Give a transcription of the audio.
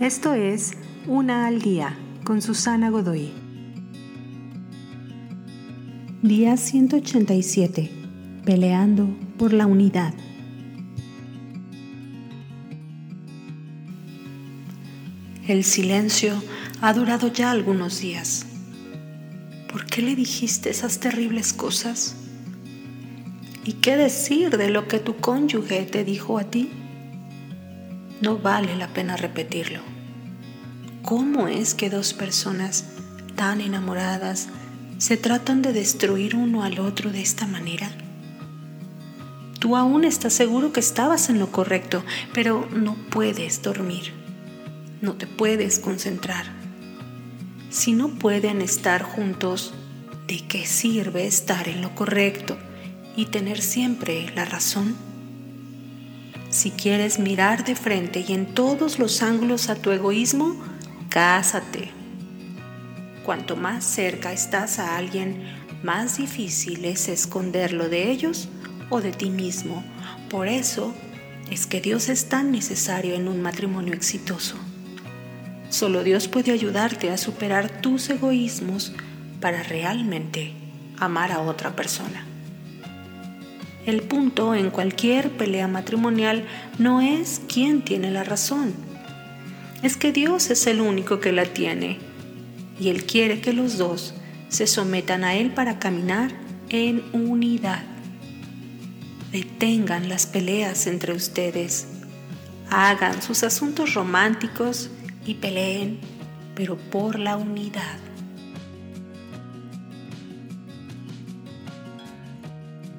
Esto es Una al Día con Susana Godoy. Día 187. Peleando por la unidad. El silencio ha durado ya algunos días. ¿Por qué le dijiste esas terribles cosas? ¿Y qué decir de lo que tu cónyuge te dijo a ti? No vale la pena repetirlo. ¿Cómo es que dos personas tan enamoradas se tratan de destruir uno al otro de esta manera? Tú aún estás seguro que estabas en lo correcto, pero no puedes dormir. No te puedes concentrar. Si no pueden estar juntos, ¿de qué sirve estar en lo correcto y tener siempre la razón? Si quieres mirar de frente y en todos los ángulos a tu egoísmo, cásate. Cuanto más cerca estás a alguien, más difícil es esconderlo de ellos o de ti mismo. Por eso es que Dios es tan necesario en un matrimonio exitoso. Solo Dios puede ayudarte a superar tus egoísmos para realmente amar a otra persona. El punto en cualquier pelea matrimonial no es quién tiene la razón. Es que Dios es el único que la tiene y Él quiere que los dos se sometan a Él para caminar en unidad. Detengan las peleas entre ustedes. Hagan sus asuntos románticos y peleen, pero por la unidad.